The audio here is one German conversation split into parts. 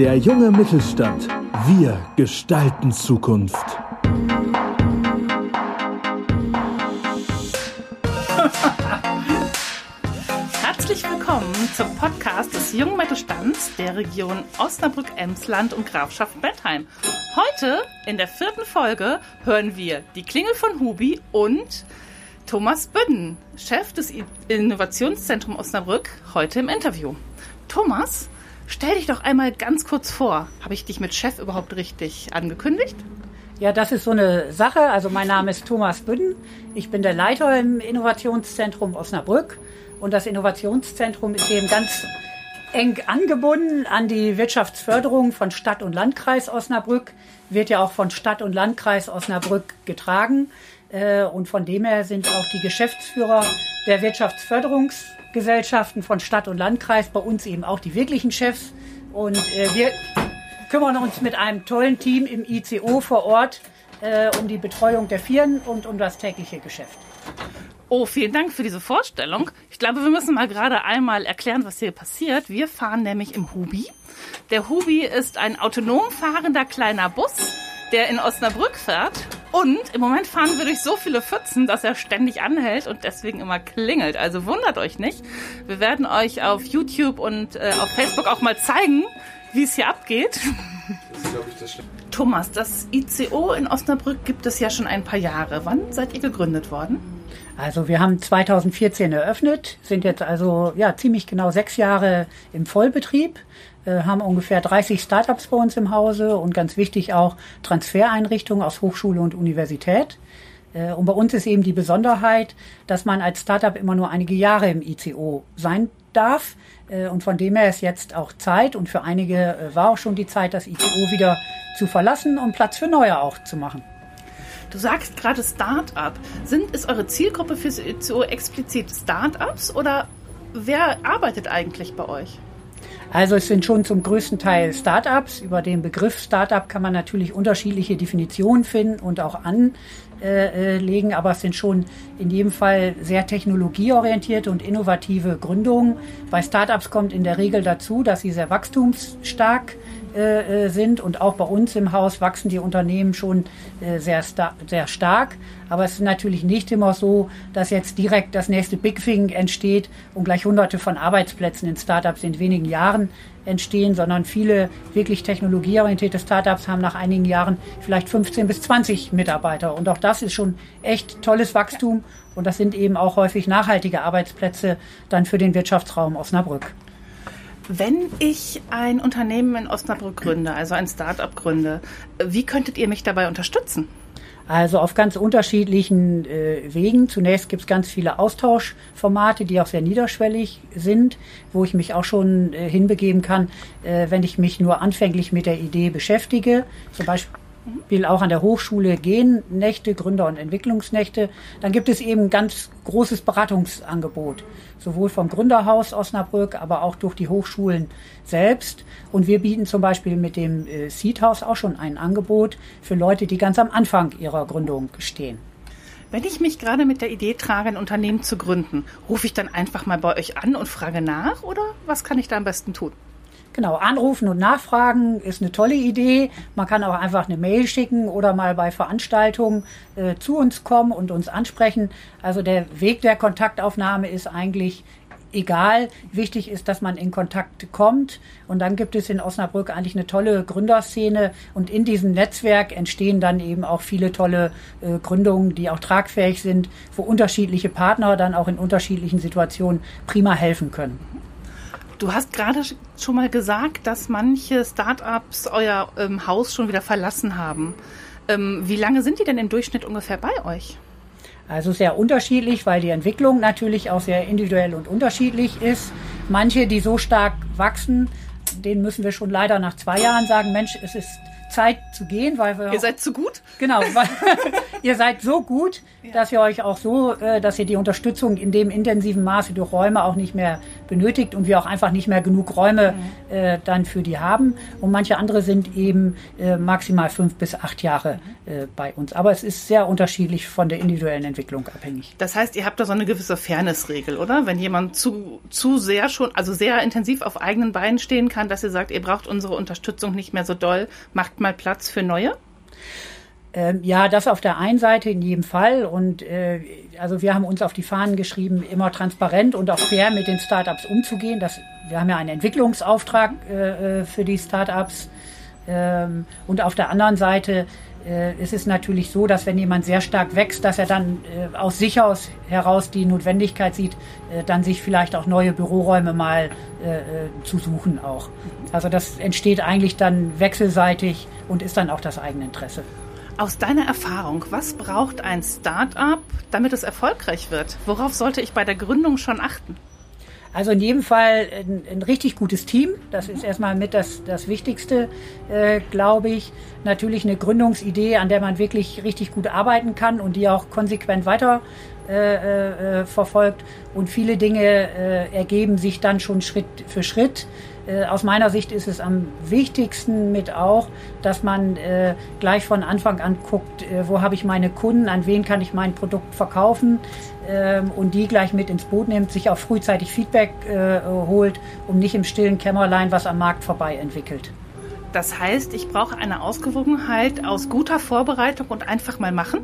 Der junge Mittelstand. Wir gestalten Zukunft. Herzlich willkommen zum Podcast des jungen Mittelstands der Region Osnabrück-Emsland und Grafschaft Bentheim. Heute in der vierten Folge hören wir die Klingel von Hubi und Thomas Bünden, Chef des Innovationszentrums Osnabrück, heute im Interview. Thomas, stell dich doch einmal ganz kurz vor. Habe ich dich mit Chef überhaupt richtig angekündigt? Ja, das ist so eine Sache. Also mein Name ist Thomas Bünden. Ich bin der Leiter im Innovationszentrum Osnabrück. Und das Innovationszentrum ist eben ganz eng angebunden an die Wirtschaftsförderung von Stadt und Landkreis Osnabrück. Wird ja auch von Stadt und Landkreis Osnabrück getragen. Äh, und von dem her sind auch die Geschäftsführer der Wirtschaftsförderungsgesellschaften von Stadt und Landkreis bei uns eben auch die wirklichen Chefs. Und äh, wir kümmern uns mit einem tollen Team im ICO vor Ort äh, um die Betreuung der Firmen und um das tägliche Geschäft. Oh, vielen Dank für diese Vorstellung. Ich glaube, wir müssen mal gerade einmal erklären, was hier passiert. Wir fahren nämlich im Hubi. Der Hubi ist ein autonom fahrender kleiner Bus, der in Osnabrück fährt. Und im Moment fahren wir durch so viele Pfützen, dass er ständig anhält und deswegen immer klingelt. Also wundert euch nicht. Wir werden euch auf YouTube und äh, auf Facebook auch mal zeigen, wie es hier abgeht. Das ist, ich, das Thomas, das ICO in Osnabrück gibt es ja schon ein paar Jahre. Wann seid ihr gegründet worden? Also wir haben 2014 eröffnet, sind jetzt also ja ziemlich genau sechs Jahre im Vollbetrieb haben ungefähr 30 Startups bei uns im Hause und ganz wichtig auch Transfereinrichtungen aus Hochschule und Universität. Äh, und bei uns ist eben die Besonderheit, dass man als Startup immer nur einige Jahre im ICO sein darf. Äh, und von dem her ist jetzt auch Zeit und für einige äh, war auch schon die Zeit, das ICO wieder zu verlassen und Platz für neue auch zu machen. Du sagst gerade Start-up. Sind, ist eure Zielgruppe fürs ICO explizit Start-ups oder wer arbeitet eigentlich bei euch? Also es sind schon zum größten Teil Startups. Über den Begriff Startup kann man natürlich unterschiedliche Definitionen finden und auch anlegen, aber es sind schon in jedem Fall sehr technologieorientierte und innovative Gründungen. Bei Startups kommt in der Regel dazu, dass sie sehr wachstumsstark äh, äh, sind und auch bei uns im Haus wachsen die Unternehmen schon äh, sehr, sehr stark. Aber es ist natürlich nicht immer so, dass jetzt direkt das nächste Big Thing entsteht und gleich hunderte von Arbeitsplätzen in Startups in wenigen Jahren entstehen, sondern viele wirklich technologieorientierte Startups haben nach einigen Jahren vielleicht 15 bis 20 Mitarbeiter. Und auch das ist schon echt tolles Wachstum. Und das sind eben auch häufig nachhaltige Arbeitsplätze dann für den Wirtschaftsraum Osnabrück. Wenn ich ein Unternehmen in Osnabrück gründe, also ein Start-up gründe, wie könntet ihr mich dabei unterstützen? Also auf ganz unterschiedlichen äh, Wegen. Zunächst gibt es ganz viele Austauschformate, die auch sehr niederschwellig sind, wo ich mich auch schon äh, hinbegeben kann, äh, wenn ich mich nur anfänglich mit der Idee beschäftige. Zum Beispiel Beispiel auch an der Hochschule gehen Nächte, Gründer- und Entwicklungsnächte. Dann gibt es eben ganz großes Beratungsangebot, sowohl vom Gründerhaus Osnabrück, aber auch durch die Hochschulen selbst. Und wir bieten zum Beispiel mit dem äh, Seed House auch schon ein Angebot für Leute, die ganz am Anfang ihrer Gründung stehen. Wenn ich mich gerade mit der Idee trage, ein Unternehmen zu gründen, rufe ich dann einfach mal bei euch an und frage nach oder was kann ich da am besten tun? Genau, anrufen und nachfragen ist eine tolle Idee. Man kann auch einfach eine Mail schicken oder mal bei Veranstaltungen äh, zu uns kommen und uns ansprechen. Also der Weg der Kontaktaufnahme ist eigentlich egal. Wichtig ist, dass man in Kontakt kommt. Und dann gibt es in Osnabrück eigentlich eine tolle Gründerszene. Und in diesem Netzwerk entstehen dann eben auch viele tolle äh, Gründungen, die auch tragfähig sind, wo unterschiedliche Partner dann auch in unterschiedlichen Situationen prima helfen können. Du hast gerade schon mal gesagt, dass manche Startups euer ähm, Haus schon wieder verlassen haben. Ähm, wie lange sind die denn im Durchschnitt ungefähr bei euch? Also sehr unterschiedlich, weil die Entwicklung natürlich auch sehr individuell und unterschiedlich ist. Manche, die so stark wachsen, denen müssen wir schon leider nach zwei Jahren sagen, Mensch, es ist Zeit zu gehen, weil wir. Ihr seid zu gut? Genau, weil, ihr seid so gut, ja. dass ihr euch auch so, äh, dass ihr die Unterstützung in dem intensiven Maße durch Räume auch nicht mehr benötigt und wir auch einfach nicht mehr genug Räume mhm. äh, dann für die haben. Und manche andere sind eben äh, maximal fünf bis acht Jahre äh, bei uns. Aber es ist sehr unterschiedlich von der individuellen Entwicklung abhängig. Das heißt, ihr habt da so eine gewisse Fairnessregel, oder? Wenn jemand zu, zu sehr schon, also sehr intensiv auf eigenen Beinen stehen kann, dass ihr sagt, ihr braucht unsere Unterstützung nicht mehr so doll, macht mal Platz für neue? Ähm, ja, das auf der einen Seite in jedem Fall. Und äh, also wir haben uns auf die Fahnen geschrieben, immer transparent und auch fair mit den Startups umzugehen. Das, wir haben ja einen Entwicklungsauftrag äh, äh für die Startups. Ähm, und auf der anderen Seite äh, ist es natürlich so, dass wenn jemand sehr stark wächst, dass er dann äh, aus sich aus heraus die Notwendigkeit sieht, äh, dann sich vielleicht auch neue Büroräume mal äh, äh, zu suchen auch. Also das entsteht eigentlich dann wechselseitig und ist dann auch das eigene Interesse. Aus deiner Erfahrung, was braucht ein Start-up, damit es erfolgreich wird? Worauf sollte ich bei der Gründung schon achten? Also in jedem Fall ein, ein richtig gutes Team. Das ist erstmal mit das, das Wichtigste, äh, glaube ich. Natürlich eine Gründungsidee, an der man wirklich richtig gut arbeiten kann und die auch konsequent weiter äh, äh, verfolgt. Und viele Dinge äh, ergeben sich dann schon Schritt für Schritt. Äh, aus meiner Sicht ist es am wichtigsten mit auch, dass man äh, gleich von Anfang an guckt, äh, wo habe ich meine Kunden, an wen kann ich mein Produkt verkaufen ähm, und die gleich mit ins Boot nimmt, sich auch frühzeitig Feedback äh, holt und nicht im stillen Kämmerlein was am Markt vorbei entwickelt. Das heißt, ich brauche eine Ausgewogenheit aus guter Vorbereitung und einfach mal machen?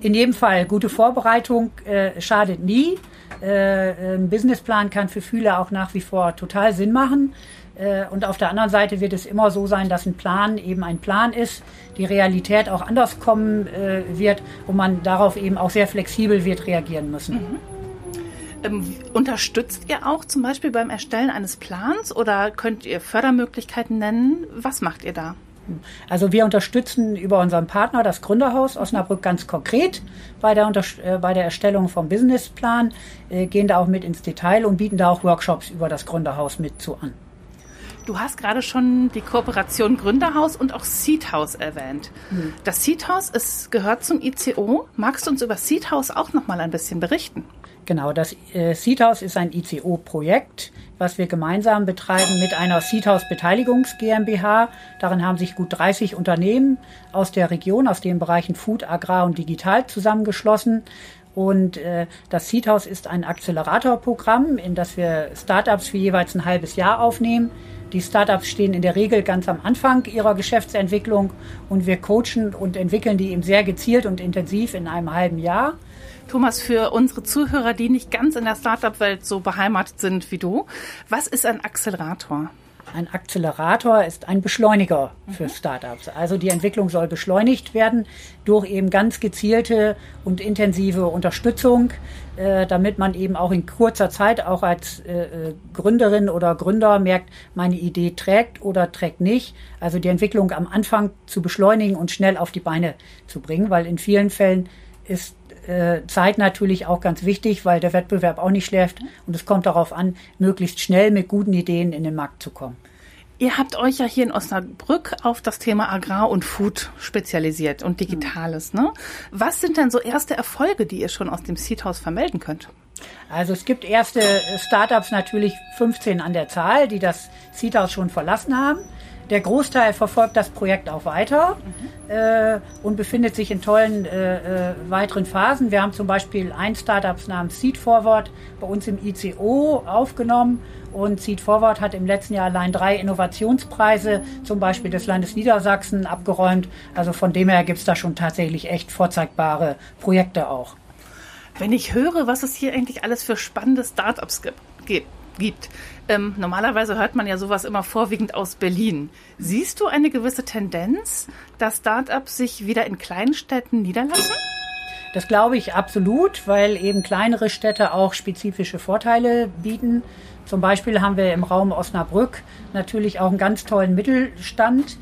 In jedem Fall, gute Vorbereitung äh, schadet nie. Äh, ein Businessplan kann für viele auch nach wie vor total Sinn machen. Äh, und auf der anderen Seite wird es immer so sein, dass ein Plan eben ein Plan ist, die Realität auch anders kommen äh, wird und man darauf eben auch sehr flexibel wird reagieren müssen. Mhm. Ähm, unterstützt ihr auch zum Beispiel beim Erstellen eines Plans oder könnt ihr Fördermöglichkeiten nennen? Was macht ihr da? Also wir unterstützen über unseren Partner das Gründerhaus Osnabrück ganz konkret bei der, äh, bei der Erstellung vom Businessplan, äh, gehen da auch mit ins Detail und bieten da auch Workshops über das Gründerhaus mit zu an. Du hast gerade schon die Kooperation Gründerhaus und auch Seedhaus erwähnt. Hm. Das Seedhaus ist, gehört zum ICO. Magst du uns über Seedhaus auch noch mal ein bisschen berichten? Genau, das äh, Seedhaus ist ein ICO-Projekt was wir gemeinsam betreiben mit einer Seedhouse Beteiligungs GmbH. Darin haben sich gut 30 Unternehmen aus der Region, aus den Bereichen Food, Agrar und Digital zusammengeschlossen. Und äh, das Seedhouse ist ein Acceleratorprogramm, in das wir Startups für jeweils ein halbes Jahr aufnehmen. Die Startups stehen in der Regel ganz am Anfang ihrer Geschäftsentwicklung und wir coachen und entwickeln die eben sehr gezielt und intensiv in einem halben Jahr. Thomas, für unsere Zuhörer, die nicht ganz in der Startup-Welt so beheimatet sind wie du, was ist ein Accelerator? Ein Accelerator ist ein Beschleuniger für mhm. Startups. Also die Entwicklung soll beschleunigt werden durch eben ganz gezielte und intensive Unterstützung, äh, damit man eben auch in kurzer Zeit auch als äh, äh, Gründerin oder Gründer merkt, meine Idee trägt oder trägt nicht. Also die Entwicklung am Anfang zu beschleunigen und schnell auf die Beine zu bringen, weil in vielen Fällen ist äh, Zeit natürlich auch ganz wichtig, weil der Wettbewerb auch nicht schläft und es kommt darauf an, möglichst schnell mit guten Ideen in den Markt zu kommen. Ihr habt euch ja hier in Osnabrück auf das Thema Agrar und Food spezialisiert und Digitales. Ne? Was sind denn so erste Erfolge, die ihr schon aus dem Seedhouse vermelden könnt? Also es gibt erste Startups natürlich 15 an der Zahl, die das Seedhouse schon verlassen haben. Der Großteil verfolgt das Projekt auch weiter mhm. äh, und befindet sich in tollen äh, äh, weiteren Phasen. Wir haben zum Beispiel ein Startup namens Seed Forward bei uns im ICO aufgenommen und Seed Forward hat im letzten Jahr allein drei Innovationspreise, zum Beispiel des Landes Niedersachsen, abgeräumt. Also von dem her gibt es da schon tatsächlich echt vorzeigbare Projekte auch. Wenn ich höre, was es hier eigentlich alles für spannende Startups gibt, gibt. Ähm, normalerweise hört man ja sowas immer vorwiegend aus Berlin. Siehst du eine gewisse Tendenz, dass Startups sich wieder in kleinen Städten niederlassen? Das glaube ich absolut, weil eben kleinere Städte auch spezifische Vorteile bieten. Zum Beispiel haben wir im Raum Osnabrück natürlich auch einen ganz tollen Mittelstand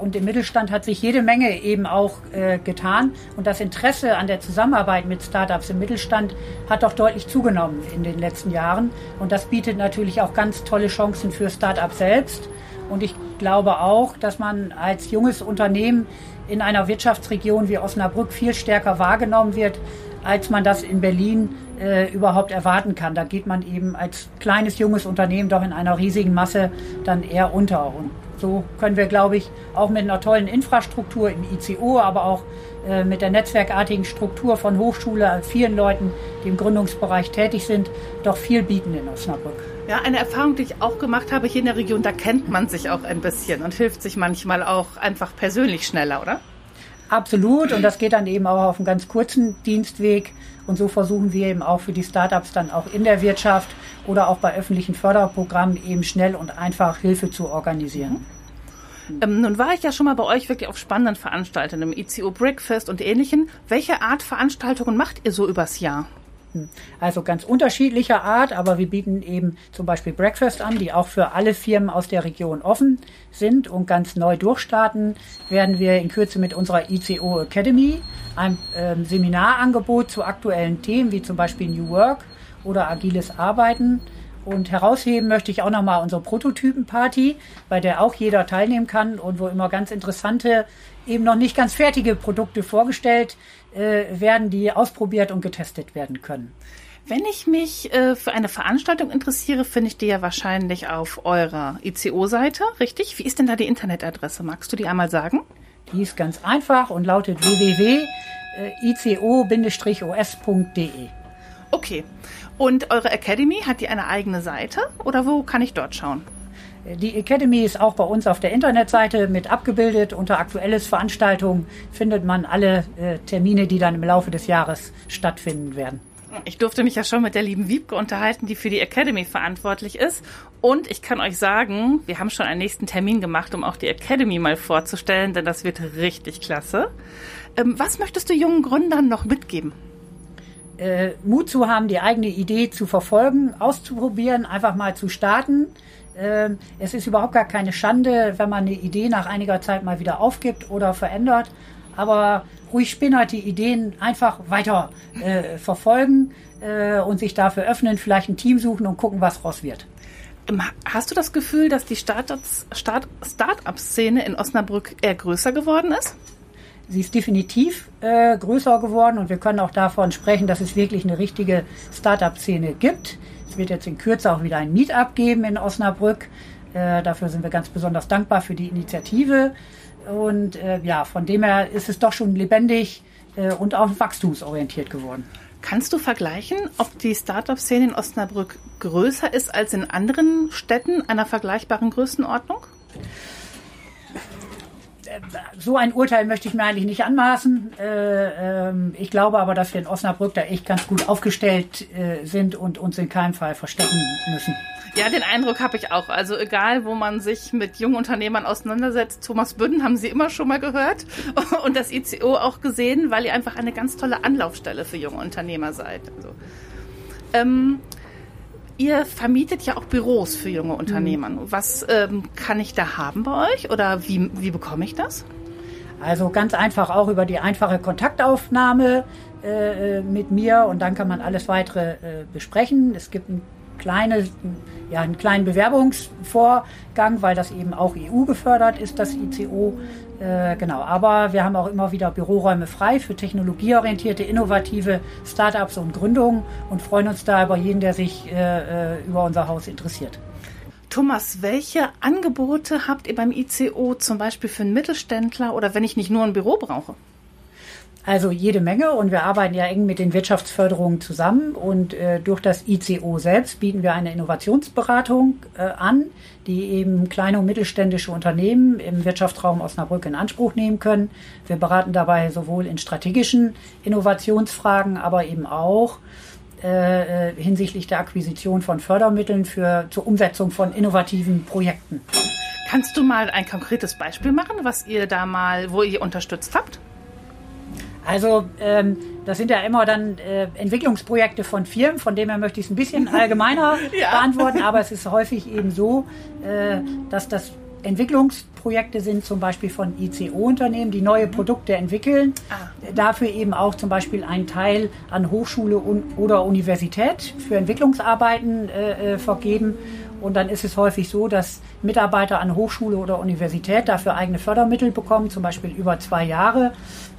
und im Mittelstand hat sich jede Menge eben auch äh, getan. Und das Interesse an der Zusammenarbeit mit Startups im Mittelstand hat doch deutlich zugenommen in den letzten Jahren. Und das bietet natürlich auch ganz tolle Chancen für Startups selbst. Und ich glaube auch, dass man als junges Unternehmen in einer Wirtschaftsregion wie Osnabrück viel stärker wahrgenommen wird, als man das in Berlin äh, überhaupt erwarten kann. Da geht man eben als kleines, junges Unternehmen doch in einer riesigen Masse dann eher unter. Und so können wir, glaube ich, auch mit einer tollen Infrastruktur im ICO, aber auch äh, mit der netzwerkartigen Struktur von Hochschule, vielen Leuten, die im Gründungsbereich tätig sind, doch viel bieten in Osnabrück. Ja, eine Erfahrung, die ich auch gemacht habe hier in der Region, da kennt man sich auch ein bisschen und hilft sich manchmal auch einfach persönlich schneller, oder? Absolut. Und das geht dann eben auch auf einem ganz kurzen Dienstweg. Und so versuchen wir eben auch für die Startups dann auch in der Wirtschaft oder auch bei öffentlichen Förderprogrammen eben schnell und einfach Hilfe zu organisieren. Ähm, nun war ich ja schon mal bei euch wirklich auf spannenden Veranstaltungen, im ICO Breakfast und ähnlichen. Welche Art Veranstaltungen macht ihr so übers Jahr? Also ganz unterschiedlicher Art, aber wir bieten eben zum Beispiel Breakfast an, die auch für alle Firmen aus der Region offen sind und ganz neu durchstarten, werden wir in Kürze mit unserer ICO Academy, ein äh, Seminarangebot zu aktuellen Themen wie zum Beispiel New Work oder agiles Arbeiten. Und herausheben möchte ich auch nochmal unsere Prototypenparty, bei der auch jeder teilnehmen kann und wo immer ganz interessante, eben noch nicht ganz fertige Produkte vorgestellt äh, werden, die ausprobiert und getestet werden können. Wenn ich mich äh, für eine Veranstaltung interessiere, finde ich die ja wahrscheinlich auf eurer ICO-Seite, richtig? Wie ist denn da die Internetadresse? Magst du die einmal sagen? Die ist ganz einfach und lautet www.ico-os.de. Okay. Und eure Academy, hat die eine eigene Seite oder wo kann ich dort schauen? Die Academy ist auch bei uns auf der Internetseite mit abgebildet. Unter aktuelles Veranstaltungen findet man alle äh, Termine, die dann im Laufe des Jahres stattfinden werden. Ich durfte mich ja schon mit der lieben Wiebke unterhalten, die für die Academy verantwortlich ist. Und ich kann euch sagen, wir haben schon einen nächsten Termin gemacht, um auch die Academy mal vorzustellen, denn das wird richtig klasse. Ähm, was möchtest du jungen Gründern noch mitgeben? Äh, Mut zu haben, die eigene Idee zu verfolgen, auszuprobieren, einfach mal zu starten ähm, es ist überhaupt gar keine Schande, wenn man eine Idee nach einiger Zeit mal wieder aufgibt oder verändert. Aber ruhig spinnert die Ideen einfach weiter äh, verfolgen äh, und sich dafür öffnen, vielleicht ein Team suchen und gucken, was raus wird. Ähm, hast du das Gefühl, dass die Start-up-Szene in Osnabrück eher größer geworden ist? Sie ist definitiv äh, größer geworden und wir können auch davon sprechen, dass es wirklich eine richtige Start-up-Szene gibt. Es wird jetzt in Kürze auch wieder ein Meetup geben in Osnabrück. Äh, dafür sind wir ganz besonders dankbar für die Initiative. Und äh, ja, von dem her ist es doch schon lebendig äh, und auch wachstumsorientiert geworden. Kannst du vergleichen, ob die Startup-Szene in Osnabrück größer ist als in anderen Städten einer vergleichbaren Größenordnung? So ein Urteil möchte ich mir eigentlich nicht anmaßen. Äh, ähm, ich glaube aber, dass wir in Osnabrück da echt ganz gut aufgestellt äh, sind und uns in keinem Fall verstecken müssen. Ja, den Eindruck habe ich auch. Also egal, wo man sich mit jungen Unternehmern auseinandersetzt, Thomas Bünden haben Sie immer schon mal gehört und das ICO auch gesehen, weil ihr einfach eine ganz tolle Anlaufstelle für junge Unternehmer seid. Also, ähm, ihr vermietet ja auch Büros für junge Unternehmer. Mhm. Was ähm, kann ich da haben bei euch oder wie, wie bekomme ich das? Also ganz einfach auch über die einfache Kontaktaufnahme äh, mit mir und dann kann man alles weitere äh, besprechen. Es gibt ein kleine, ja, einen kleinen Bewerbungsvorgang, weil das eben auch EU gefördert ist, das ICO. Äh, genau, aber wir haben auch immer wieder Büroräume frei für technologieorientierte, innovative Startups und Gründungen und freuen uns da über jeden, der sich äh, äh über unser Haus interessiert. Thomas, welche Angebote habt ihr beim ICO zum Beispiel für einen Mittelständler oder wenn ich nicht nur ein Büro brauche? Also jede Menge und wir arbeiten ja eng mit den Wirtschaftsförderungen zusammen und äh, durch das ICO selbst bieten wir eine Innovationsberatung äh, an, die eben kleine und mittelständische Unternehmen im Wirtschaftsraum Osnabrück in Anspruch nehmen können. Wir beraten dabei sowohl in strategischen Innovationsfragen, aber eben auch äh, äh hinsichtlich der Akquisition von Fördermitteln für zur Umsetzung von innovativen Projekten. Kannst du mal ein konkretes Beispiel machen, was ihr da mal, wo ihr unterstützt habt? Also ähm, das sind ja immer dann äh, Entwicklungsprojekte von Firmen, von dem her möchte ich es ein bisschen allgemeiner ja. beantworten, aber es ist häufig eben so, äh, dass das Entwicklungsprojekt Projekte sind zum Beispiel von ICO-Unternehmen, die neue Produkte entwickeln. Ah. Dafür eben auch zum Beispiel einen Teil an Hochschule oder Universität für Entwicklungsarbeiten äh, äh, vergeben. Und dann ist es häufig so, dass Mitarbeiter an Hochschule oder Universität dafür eigene Fördermittel bekommen, zum Beispiel über zwei Jahre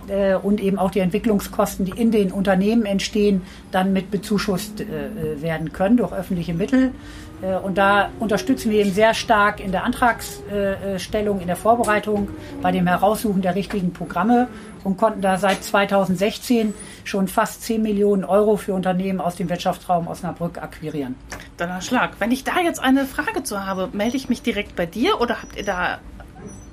äh, und eben auch die Entwicklungskosten, die in den Unternehmen entstehen, dann mit bezuschusst äh, werden können durch öffentliche Mittel. Und da unterstützen wir eben sehr stark in der Antragsstellung, in der Vorbereitung, bei dem Heraussuchen der richtigen Programme und konnten da seit 2016 schon fast 10 Millionen Euro für Unternehmen aus dem Wirtschaftsraum Osnabrück akquirieren. Schlag. Wenn ich da jetzt eine Frage zu habe, melde ich mich direkt bei dir oder habt ihr da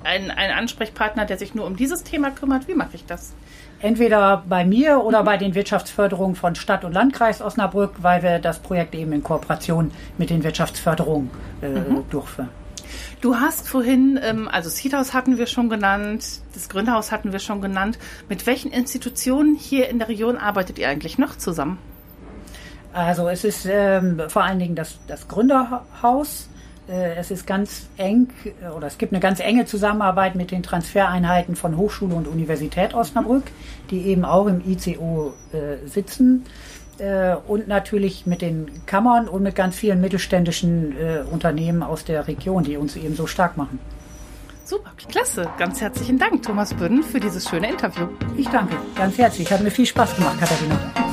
einen, einen Ansprechpartner, der sich nur um dieses Thema kümmert? Wie mache ich das? Entweder bei mir oder bei den Wirtschaftsförderungen von Stadt und Landkreis Osnabrück, weil wir das Projekt eben in Kooperation mit den Wirtschaftsförderungen äh, mhm. durchführen. Du hast vorhin, ähm, also Seedhaus hatten wir schon genannt, das Gründerhaus hatten wir schon genannt. Mit welchen Institutionen hier in der Region arbeitet ihr eigentlich noch zusammen? Also es ist ähm, vor allen Dingen das, das Gründerhaus. Äh, es ist ganz eng oder es gibt eine ganz enge Zusammenarbeit mit den Transfereinheiten von Hochschule und Universität Osnabrück, die eben auch im ICO äh, sitzen. Äh, und natürlich mit den Kammern und mit ganz vielen mittelständischen äh, Unternehmen aus der Region, die uns eben so stark machen. Super, klasse. Ganz herzlichen Dank, Thomas Bünden, für dieses schöne Interview. Ich danke, ganz herzlich. Hat mir viel Spaß gemacht, Katharina.